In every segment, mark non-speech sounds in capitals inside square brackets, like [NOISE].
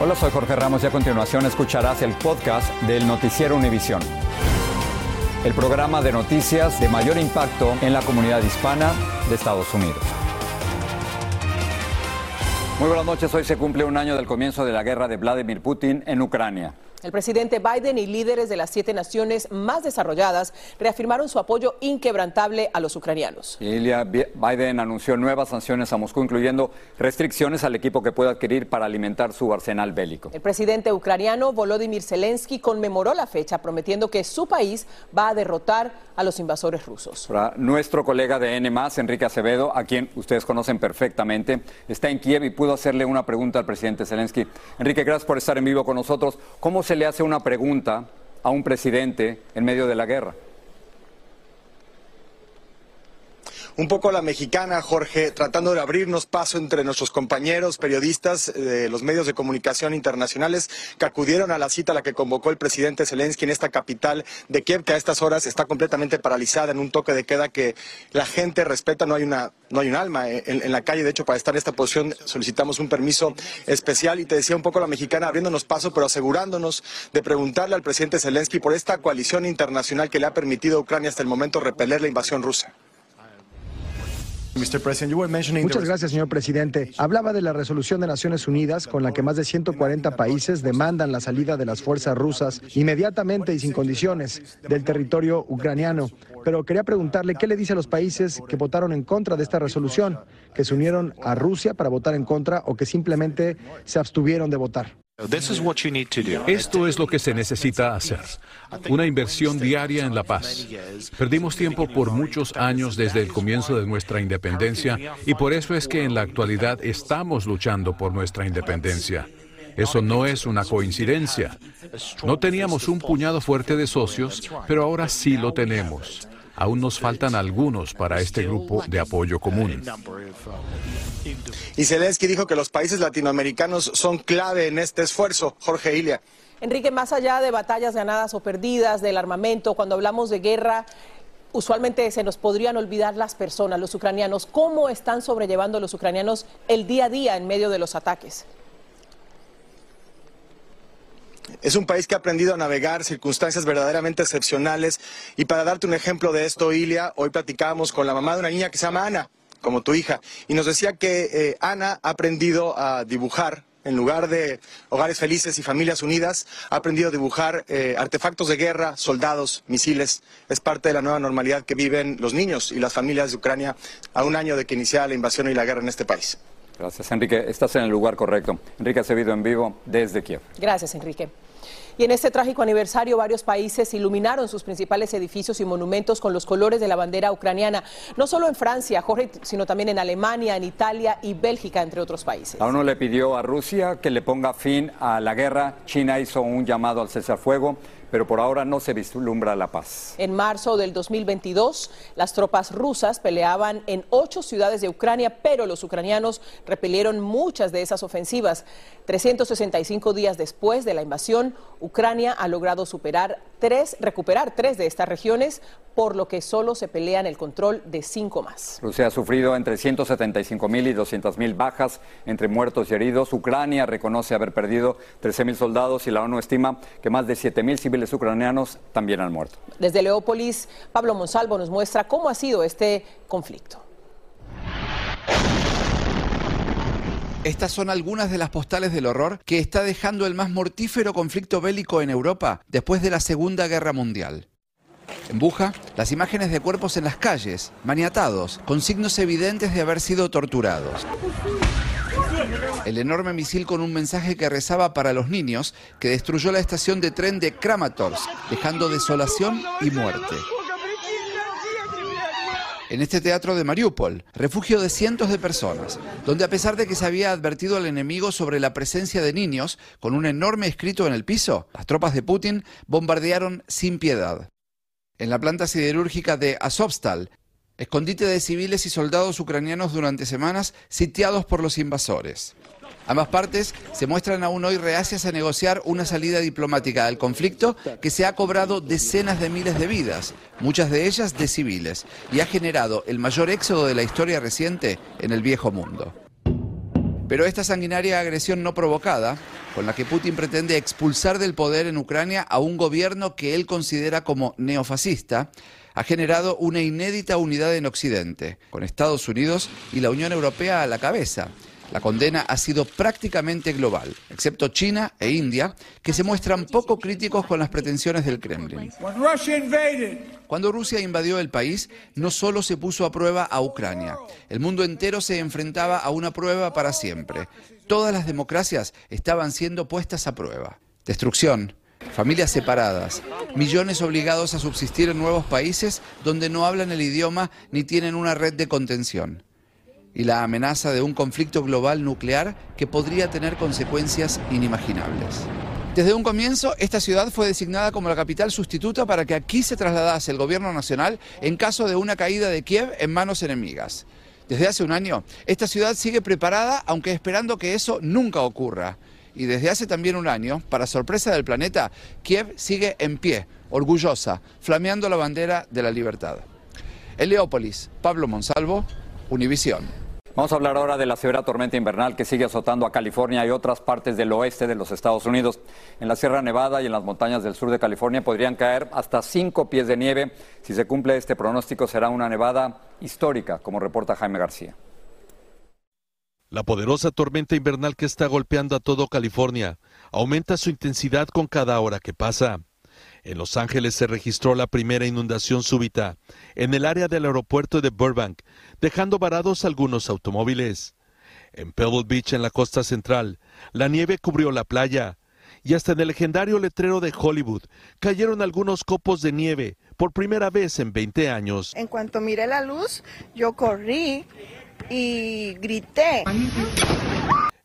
Hola, soy Jorge Ramos y a continuación escucharás el podcast del Noticiero Univisión. El programa de noticias de mayor impacto en la comunidad hispana de Estados Unidos. Muy buenas noches, hoy se cumple un año del comienzo de la guerra de Vladimir Putin en Ucrania. El presidente Biden y líderes de las siete naciones más desarrolladas reafirmaron su apoyo inquebrantable a los ucranianos. Ilya Biden anunció nuevas sanciones a Moscú, incluyendo restricciones al equipo que puede adquirir para alimentar su arsenal bélico. El presidente ucraniano Volodymyr Zelensky conmemoró la fecha prometiendo que su país va a derrotar a los invasores rusos. Nuestro colega de N+, Enrique Acevedo, a quien ustedes conocen perfectamente, está en Kiev y pudo hacerle una pregunta al presidente Zelensky. Enrique, gracias por estar en vivo con nosotros. ¿Cómo se le hace una pregunta a un presidente en medio de la guerra? Un poco la mexicana, Jorge, tratando de abrirnos paso entre nuestros compañeros periodistas de los medios de comunicación internacionales que acudieron a la cita a la que convocó el presidente Zelensky en esta capital de Kiev, que a estas horas está completamente paralizada en un toque de queda que la gente respeta, no hay una no hay un alma en, en la calle, de hecho para estar en esta posición solicitamos un permiso especial. Y te decía un poco la mexicana abriéndonos paso, pero asegurándonos de preguntarle al presidente Zelensky por esta coalición internacional que le ha permitido a Ucrania hasta el momento repeler la invasión rusa. Muchas gracias, señor presidente. Hablaba de la resolución de Naciones Unidas con la que más de 140 países demandan la salida de las fuerzas rusas inmediatamente y sin condiciones del territorio ucraniano. Pero quería preguntarle qué le dice a los países que votaron en contra de esta resolución, que se unieron a Rusia para votar en contra o que simplemente se abstuvieron de votar. Esto es lo que se necesita hacer. Una inversión diaria en la paz. Perdimos tiempo por muchos años desde el comienzo de nuestra independencia y por eso es que en la actualidad estamos luchando por nuestra independencia. Eso no es una coincidencia. No teníamos un puñado fuerte de socios, pero ahora sí lo tenemos. Aún nos faltan algunos para este grupo de apoyo común. Y Zelensky dijo que los países latinoamericanos son clave en este esfuerzo. Jorge Ilia. Enrique, más allá de batallas ganadas o perdidas, del armamento, cuando hablamos de guerra, usualmente se nos podrían olvidar las personas, los ucranianos. ¿Cómo están sobrellevando los ucranianos el día a día en medio de los ataques? Es un país que ha aprendido a navegar circunstancias verdaderamente excepcionales. Y para darte un ejemplo de esto, Ilia, hoy platicábamos con la mamá de una niña que se llama Ana, como tu hija, y nos decía que eh, Ana ha aprendido a dibujar. En lugar de hogares felices y familias unidas, ha aprendido a dibujar eh, artefactos de guerra, soldados, misiles. Es parte de la nueva normalidad que viven los niños y las familias de Ucrania a un año de que iniciara la invasión y la guerra en este país. Gracias, Enrique. Estás en el lugar correcto. Enrique Acevedo en vivo desde Kiev. Gracias, Enrique. Y en este trágico aniversario, varios países iluminaron sus principales edificios y monumentos con los colores de la bandera ucraniana, no solo en Francia, Jorge, sino también en Alemania, en Italia y Bélgica, entre otros países. La ONU le pidió a Rusia que le ponga fin a la guerra. China hizo un llamado al cesar fuego, pero por ahora no se vislumbra la paz. En marzo del 2022, las tropas rusas peleaban en ocho ciudades de Ucrania, pero los ucranianos repelieron muchas de esas ofensivas. 365 días después de la invasión, Ucrania ha logrado superar tres, recuperar tres de estas regiones, por lo que solo se pelean el control de cinco más. Rusia ha sufrido entre 175 mil y 200 mil bajas entre muertos y heridos. Ucrania reconoce haber perdido 13 mil soldados y la ONU estima que más de 7 mil civiles ucranianos también han muerto. Desde Leópolis, Pablo Monsalvo nos muestra cómo ha sido este conflicto. Estas son algunas de las postales del horror que está dejando el más mortífero conflicto bélico en Europa después de la Segunda Guerra Mundial. En Buja, las imágenes de cuerpos en las calles, maniatados, con signos evidentes de haber sido torturados. El enorme misil con un mensaje que rezaba para los niños que destruyó la estación de tren de Kramatorsk, dejando desolación y muerte. En este teatro de Mariupol, refugio de cientos de personas, donde a pesar de que se había advertido al enemigo sobre la presencia de niños, con un enorme escrito en el piso, las tropas de Putin bombardearon sin piedad. En la planta siderúrgica de Azovstal, escondite de civiles y soldados ucranianos durante semanas sitiados por los invasores. Ambas partes se muestran aún hoy reacias a negociar una salida diplomática al conflicto que se ha cobrado decenas de miles de vidas, muchas de ellas de civiles, y ha generado el mayor éxodo de la historia reciente en el viejo mundo. Pero esta sanguinaria agresión no provocada, con la que Putin pretende expulsar del poder en Ucrania a un gobierno que él considera como neofascista, ha generado una inédita unidad en Occidente, con Estados Unidos y la Unión Europea a la cabeza. La condena ha sido prácticamente global, excepto China e India, que se muestran poco críticos con las pretensiones del Kremlin. Cuando Rusia invadió el país, no solo se puso a prueba a Ucrania, el mundo entero se enfrentaba a una prueba para siempre. Todas las democracias estaban siendo puestas a prueba. Destrucción, familias separadas, millones obligados a subsistir en nuevos países donde no hablan el idioma ni tienen una red de contención y la amenaza de un conflicto global nuclear que podría tener consecuencias inimaginables. Desde un comienzo, esta ciudad fue designada como la capital sustituta para que aquí se trasladase el gobierno nacional en caso de una caída de Kiev en manos enemigas. Desde hace un año, esta ciudad sigue preparada, aunque esperando que eso nunca ocurra. Y desde hace también un año, para sorpresa del planeta, Kiev sigue en pie, orgullosa, flameando la bandera de la libertad. En Leópolis, Pablo Monsalvo, Univisión. Vamos a hablar ahora de la severa tormenta invernal que sigue azotando a California y otras partes del oeste de los Estados Unidos. En la Sierra Nevada y en las montañas del sur de California podrían caer hasta cinco pies de nieve. Si se cumple este pronóstico será una nevada histórica, como reporta Jaime García. La poderosa tormenta invernal que está golpeando a todo California aumenta su intensidad con cada hora que pasa. En Los Ángeles se registró la primera inundación súbita en el área del aeropuerto de Burbank, dejando varados algunos automóviles. En Pebble Beach, en la costa central, la nieve cubrió la playa y hasta en el legendario letrero de Hollywood cayeron algunos copos de nieve por primera vez en 20 años. En cuanto miré la luz, yo corrí y grité.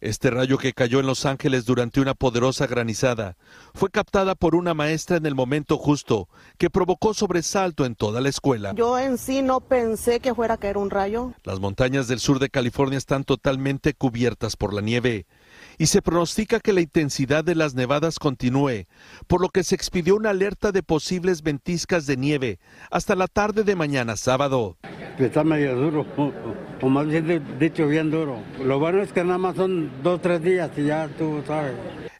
Este rayo que cayó en Los Ángeles durante una poderosa granizada fue captada por una maestra en el momento justo, que provocó sobresalto en toda la escuela. Yo en sí no pensé que fuera a caer un rayo. Las montañas del sur de California están totalmente cubiertas por la nieve y se pronostica que la intensidad de las nevadas continúe, por lo que se expidió una alerta de posibles ventiscas de nieve hasta la tarde de mañana sábado. Está medio duro, o, más bien dicho bien duro. Lo bueno es que nada más son dos o tres días y ya tú sabes.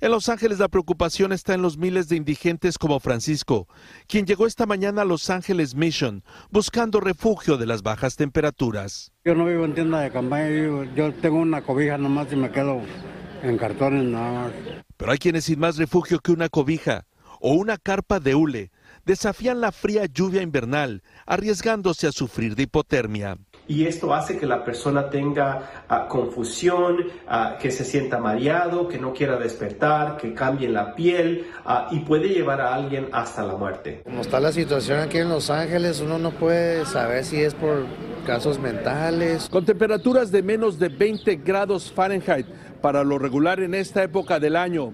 En Los Ángeles la preocupación está en los miles de indigentes como Francisco, quien llegó esta mañana a Los Ángeles Mission buscando refugio de las bajas temperaturas. Yo no vivo en tienda de campaña, yo tengo una cobija nomás y me quedo en cartones nada más. Pero hay quienes sin más refugio que una cobija o una carpa de hule desafían la fría lluvia invernal, arriesgándose a sufrir de hipotermia. Y esto hace que la persona tenga uh, confusión, uh, que se sienta mareado, que no quiera despertar, que cambie la piel uh, y puede llevar a alguien hasta la muerte. Como está la situación aquí en Los Ángeles, uno no puede saber si es por casos mentales. Con temperaturas de menos de 20 grados Fahrenheit para lo regular en esta época del año,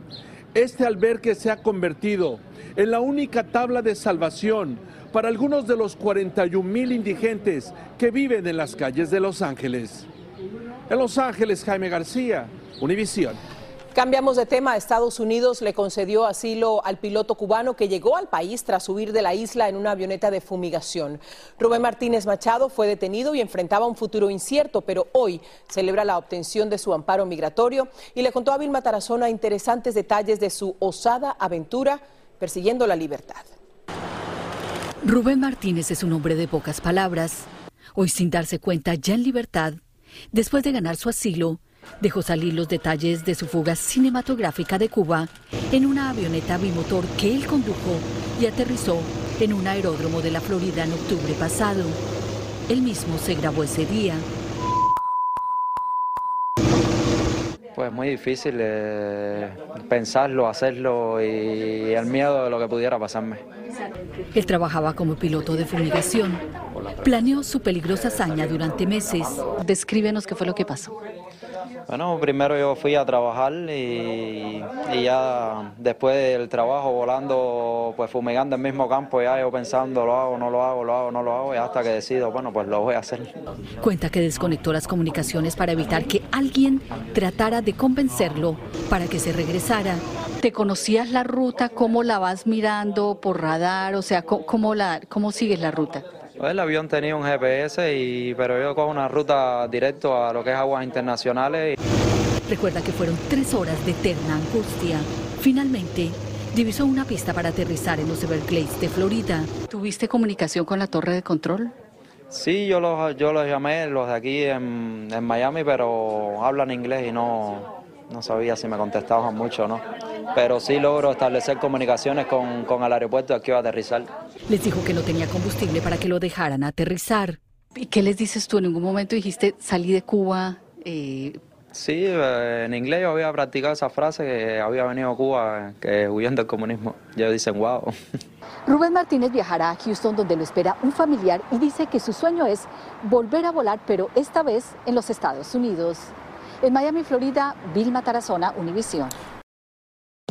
este albergue se ha convertido en la única tabla de salvación para algunos de los 41 mil indigentes que viven en las calles de Los Ángeles. En Los Ángeles, Jaime García, Univisión. Cambiamos de tema. Estados Unidos le concedió asilo al piloto cubano que llegó al país tras huir de la isla en una avioneta de fumigación. Rubén Martínez Machado fue detenido y enfrentaba un futuro incierto, pero hoy celebra la obtención de su amparo migratorio y le contó a Vilma Tarazona interesantes detalles de su osada aventura persiguiendo la libertad. Rubén Martínez es un hombre de pocas palabras. Hoy sin darse cuenta, ya en libertad, después de ganar su asilo, dejó salir los detalles de su fuga cinematográfica de Cuba en una avioneta bimotor que él condujo y aterrizó en un aeródromo de la Florida en octubre pasado. Él mismo se grabó ese día. Pues muy difícil eh, pensarlo, hacerlo y el miedo de lo que pudiera pasarme. Él trabajaba como piloto de fumigación. Planeó su peligrosa hazaña durante meses. Descríbenos qué fue lo que pasó. Bueno, primero yo fui a trabajar y, y, ya después del trabajo volando, pues fumigando el mismo campo, ya yo pensando, lo hago, no lo hago, lo hago, no lo hago, y hasta que decido, bueno, pues lo voy a hacer. Cuenta que desconectó las comunicaciones para evitar que alguien tratara de convencerlo para que se regresara. ¿Te conocías la ruta? ¿Cómo la vas mirando por radar? O sea, ¿cómo, la, cómo sigues la ruta? El avión tenía un GPS, y, pero yo cojo una ruta directo a lo que es aguas internacionales. Recuerda que fueron tres horas de eterna angustia. Finalmente, divisó una pista para aterrizar en los Everglades de Florida. ¿Tuviste comunicación con la torre de control? Sí, yo los, yo los llamé, los de aquí en, en Miami, pero hablan inglés y no, no sabía si me contestaban mucho o no. Pero sí logro establecer comunicaciones con, con el aeropuerto aquí a aterrizar. Les dijo que no tenía combustible para que lo dejaran aterrizar. ¿Y qué les dices tú? En ningún momento dijiste, salí de Cuba. Eh... Sí, eh, en inglés yo había practicado esa frase que había venido a Cuba, que huyendo del comunismo. Ellos dicen, wow. [LAUGHS] Rubén Martínez viajará a Houston donde lo espera un familiar y dice que su sueño es volver a volar, pero esta vez en los Estados Unidos. En Miami, Florida, Vilma Tarazona, Univisión.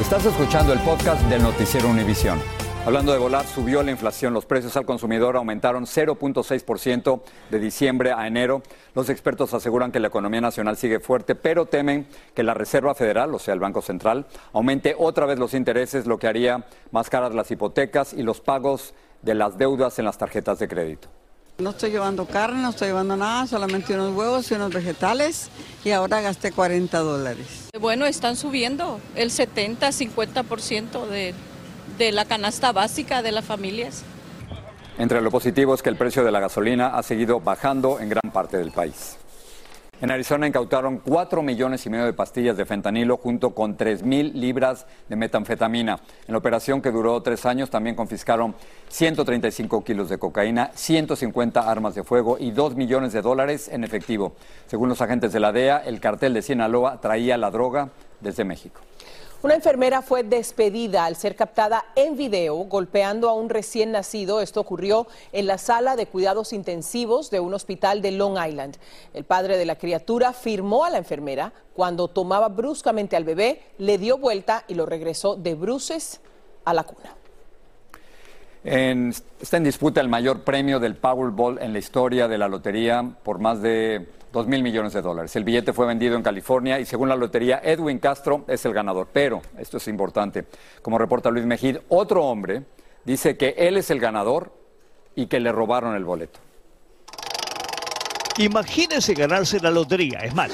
Estás escuchando el podcast del noticiero Univisión. Hablando de volar, subió la inflación. Los precios al consumidor aumentaron 0.6% de diciembre a enero. Los expertos aseguran que la economía nacional sigue fuerte, pero temen que la Reserva Federal, o sea, el Banco Central, aumente otra vez los intereses, lo que haría más caras las hipotecas y los pagos de las deudas en las tarjetas de crédito. No estoy llevando carne, no estoy llevando nada, solamente unos huevos y unos vegetales y ahora gasté 40 dólares. Bueno, están subiendo el 70, 50% de, de la canasta básica de las familias. Entre lo positivo es que el precio de la gasolina ha seguido bajando en gran parte del país. En Arizona incautaron 4 millones y medio de pastillas de fentanilo junto con 3 mil libras de metanfetamina. En la operación que duró tres años también confiscaron 135 kilos de cocaína, 150 armas de fuego y 2 millones de dólares en efectivo. Según los agentes de la DEA, el cartel de Sinaloa traía la droga desde México. Una enfermera fue despedida al ser captada en video golpeando a un recién nacido. Esto ocurrió en la sala de cuidados intensivos de un hospital de Long Island. El padre de la criatura firmó a la enfermera cuando tomaba bruscamente al bebé, le dio vuelta y lo regresó de bruces a la cuna. Está en disputa el mayor premio del Powerball en la historia de la lotería por más de 2 mil millones de dólares. El billete fue vendido en California y según la lotería, Edwin Castro es el ganador. Pero, esto es importante, como reporta Luis Mejid, otro hombre dice que él es el ganador y que le robaron el boleto. Imagínese ganarse la lotería, es más,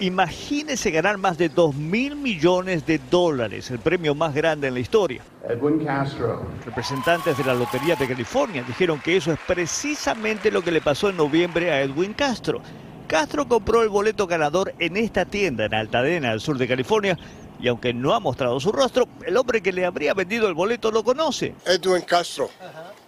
imagínese ganar más de 2 mil millones de dólares, el premio más grande en la historia. Edwin Castro. Representantes de la Lotería de California dijeron que eso es precisamente lo que le pasó en noviembre a Edwin Castro. Castro compró el boleto ganador en esta tienda en Altadena, al sur de California, y aunque no ha mostrado su rostro, el hombre que le habría vendido el boleto lo conoce. Edwin Castro,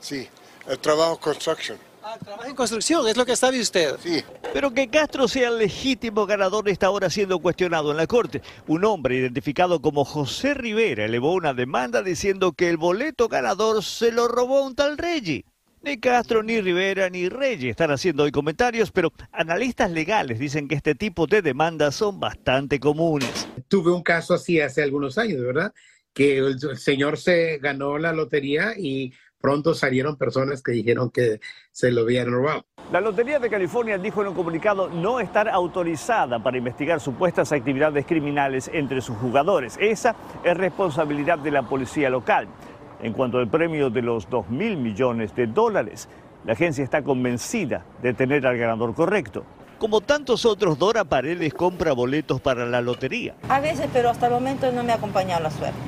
sí, el trabajo construction. Ah, trabaja en construcción, es lo que sabe usted. Sí. Pero que Castro sea el legítimo ganador está ahora siendo cuestionado en la corte. Un hombre identificado como José Rivera elevó una demanda diciendo que el boleto ganador se lo robó un tal Reggie. Ni Castro, ni Rivera, ni Reyes están haciendo hoy comentarios, pero analistas legales dicen que este tipo de demandas son bastante comunes. Tuve un caso así hace algunos años, ¿verdad? Que el, señor se ganó la lotería y pronto salieron personas que dijeron que se lo habían robado. La Lotería de California dijo en un comunicado no estar autorizada para investigar supuestas actividades criminales entre sus jugadores. Esa es responsabilidad de la policía local. En cuanto al premio de los 2 mil millones de dólares, la agencia está convencida de tener al ganador correcto. Como tantos otros, Dora Paredes compra boletos para la lotería. A veces, pero hasta el momento no me ha acompañado la suerte.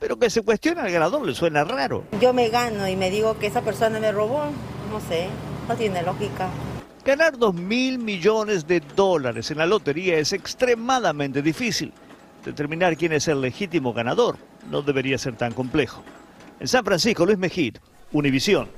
Pero que se cuestione al ganador le suena raro. Yo me gano y me digo que esa persona me robó, no sé, no tiene lógica. Ganar 2 mil millones de dólares en la lotería es extremadamente difícil. Determinar quién es el legítimo ganador no debería ser tan complejo. En San Francisco, Luis Mejid, Univisión.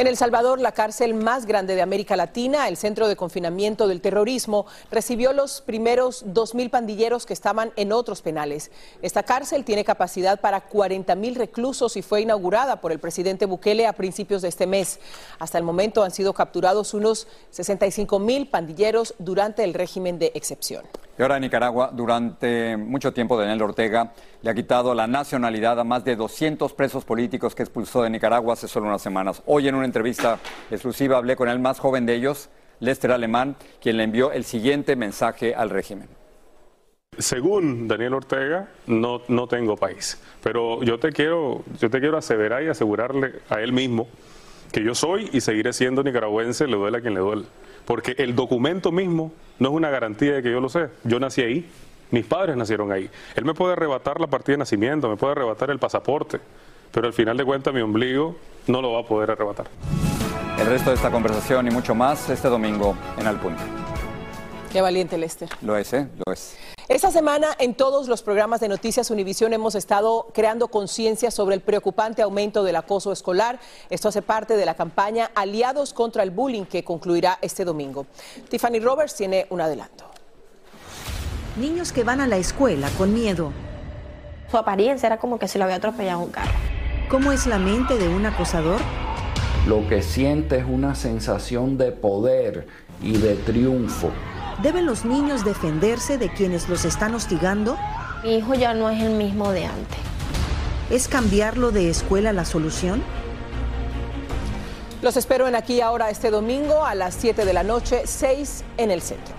En El Salvador, la cárcel más grande de América Latina, el centro de confinamiento del terrorismo, recibió los primeros 2.000 pandilleros que estaban en otros penales. Esta cárcel tiene capacidad para 40.000 reclusos y fue inaugurada por el presidente Bukele a principios de este mes. Hasta el momento han sido capturados unos 65.000 pandilleros durante el régimen de excepción. Y ahora Nicaragua, durante mucho tiempo, Daniel Ortega le ha quitado la nacionalidad a más de 200 presos políticos que expulsó de Nicaragua hace solo unas semanas. Hoy en una entrevista exclusiva hablé con el más joven de ellos, Lester Alemán, quien le envió el siguiente mensaje al régimen. Según Daniel Ortega, no, no tengo país, pero yo te quiero, yo te quiero aseverar y asegurarle a él mismo que yo soy y seguiré siendo nicaragüense, le duele a quien le duele. Porque el documento mismo no es una garantía de que yo lo sé. Yo nací ahí, mis padres nacieron ahí. Él me puede arrebatar la partida de nacimiento, me puede arrebatar el pasaporte, pero al final de cuentas mi ombligo no lo va a poder arrebatar. El resto de esta conversación y mucho más este domingo en Al Punto. Qué valiente, Lester. Lo es, ¿eh? Lo es. Esta semana en todos los programas de Noticias Univisión hemos estado creando conciencia sobre el preocupante aumento del acoso escolar. Esto hace parte de la campaña Aliados contra el Bullying que concluirá este domingo. Tiffany Roberts tiene un adelanto. Niños que van a la escuela con miedo. Su apariencia era como que se lo había atropellado un carro. ¿Cómo es la mente de un acosador? Lo que siente es una sensación de poder y de triunfo. ¿Deben los niños defenderse de quienes los están hostigando? Mi hijo ya no es el mismo de antes. ¿Es cambiarlo de escuela la solución? Los espero en aquí ahora este domingo a las 7 de la noche, 6 en el centro.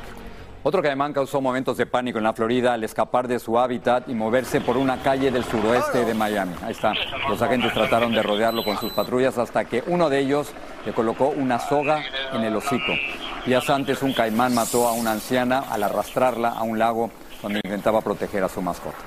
Otro caimán causó momentos de pánico en la Florida al escapar de su hábitat y moverse por una calle del suroeste de Miami. Ahí está. Los agentes trataron de rodearlo con sus patrullas hasta que uno de ellos le colocó una soga en el hocico. Días antes un caimán mató a una anciana al arrastrarla a un lago donde intentaba proteger a su mascota.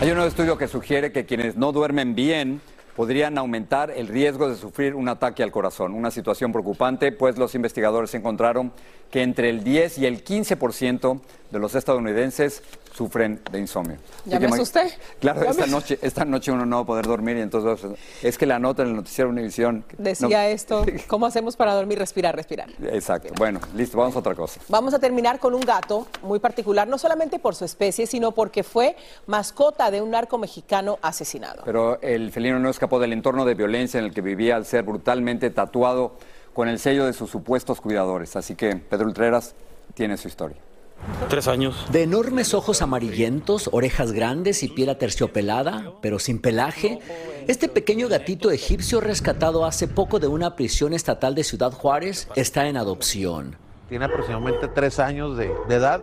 Hay un nuevo estudio que sugiere que quienes no duermen bien podrían aumentar el riesgo de sufrir un ataque al corazón. Una situación preocupante, pues los investigadores encontraron que entre el 10 y el 15% de de los estadounidenses sufren de insomnio. ¿Ya me asusté? Claro, ¿Ya esta me- noche, esta noche uno no va a poder dormir y entonces es que la nota en el noticiero Univisión. Decía [LAUGHS] esto, ¿cómo hacemos para dormir? Respirar, respirar. Exacto. Bueno, listo, vamos a otra cosa. Vamos a terminar con un gato muy particular, no solamente por su especie, sino porque fue mascota de un narco mexicano asesinado. Pero el felino no escapó del entorno de violencia en el que vivía al ser brutalmente tatuado con el sello de sus supuestos cuidadores. Así que Pedro Ultreras tiene su historia. Tres años. De enormes ojos amarillentos, orejas grandes y piel aterciopelada, pero sin pelaje, este pequeño gatito egipcio rescatado hace poco de una prisión estatal de Ciudad Juárez está en adopción. Tiene aproximadamente tres años de, de edad.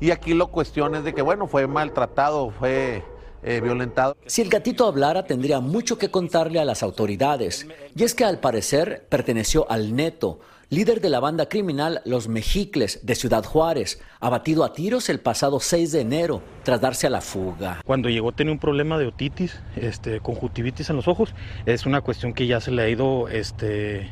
Y aquí lo cuestión es de que, bueno, fue maltratado, fue eh, violentado. Si el gatito hablara, tendría mucho que contarle a las autoridades. Y es que al parecer perteneció al Neto, líder de la banda criminal Los Mexicles de Ciudad Juárez, abatido a tiros el pasado 6 de enero tras darse a la fuga. Cuando llegó tenía un problema de otitis, este, conjuntivitis en los ojos. Es una cuestión que ya se le ha ido, este,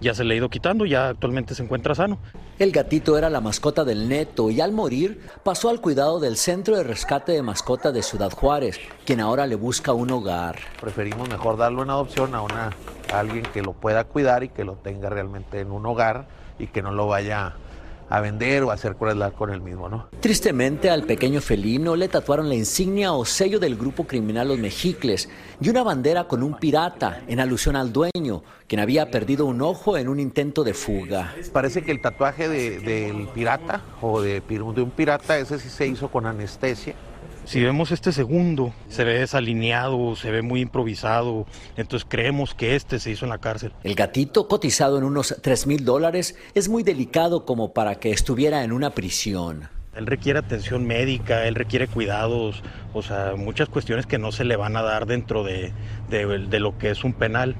ya se le ha ido quitando, ya actualmente se encuentra sano. El gatito era la mascota del Neto y al morir pasó al cuidado del Centro de Rescate de Mascotas de Ciudad Juárez, quien ahora le busca un hogar. Preferimos mejor darlo en adopción a, una, a alguien que lo pueda cuidar y que lo tenga realmente en un hogar y que no lo vaya a vender o a hacer crueldad con él mismo, ¿no? Tristemente al pequeño felino le tatuaron la insignia o sello del grupo criminal Los Mexicles y una bandera con un pirata en alusión al dueño, quien había perdido un ojo en un intento de fuga. Parece que el tatuaje de- del pirata o de, de un pirata, ese sí se hizo con anestesia. Si vemos este segundo, se ve desalineado, se ve muy improvisado, entonces creemos que este se hizo en la cárcel. El gatito, cotizado en unos 3 mil dólares, es muy delicado como para que estuviera en una prisión. Él requiere atención médica, él requiere cuidados, o sea, muchas cuestiones que no se le van a dar dentro de, de- de lo que es un penal.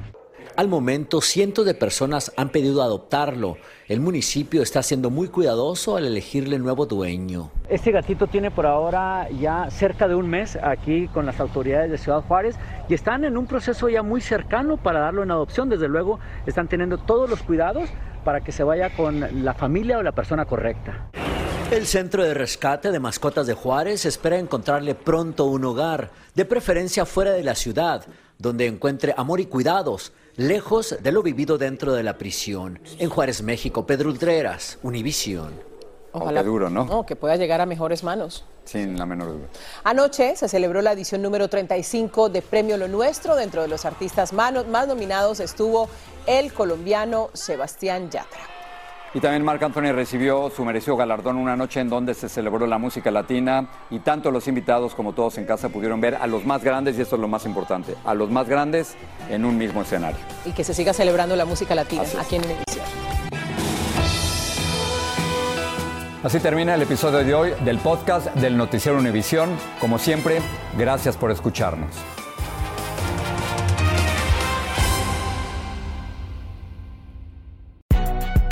Al momento, cientos de personas han pedido adoptarlo. El municipio está siendo muy cuidadoso al elegirle nuevo dueño. Este gatito tiene por ahora ya cerca de un mes aquí con las autoridades de Ciudad Juárez y están en un proceso ya muy cercano para darlo en adopción. Desde luego están teniendo todos los cuidados para que se vaya con la familia o la persona correcta. El Centro de Rescate de Mascotas de Juárez espera encontrarle pronto un hogar, de preferencia fuera de la ciudad, donde encuentre amor y cuidados, lejos de lo vivido dentro de la prisión. En Juárez, México, Pedro Ultreras, Univisión. Qué duro, ¿no? No, que pueda llegar a mejores manos. Sin la menor duda. Anoche se celebró la edición número 35 de Premio Lo Nuestro. Dentro de los artistas más nominados estuvo el colombiano Sebastián Yatra. Y también Marc Anthony recibió su merecido galardón una noche en donde se celebró la música latina y tanto los invitados como todos en casa pudieron ver a los más grandes, y esto es lo más importante, a los más grandes en un mismo escenario. Y que se siga celebrando la música latina aquí en Univision. Así termina el episodio de hoy del podcast del Noticiero Univisión. Como siempre, gracias por escucharnos.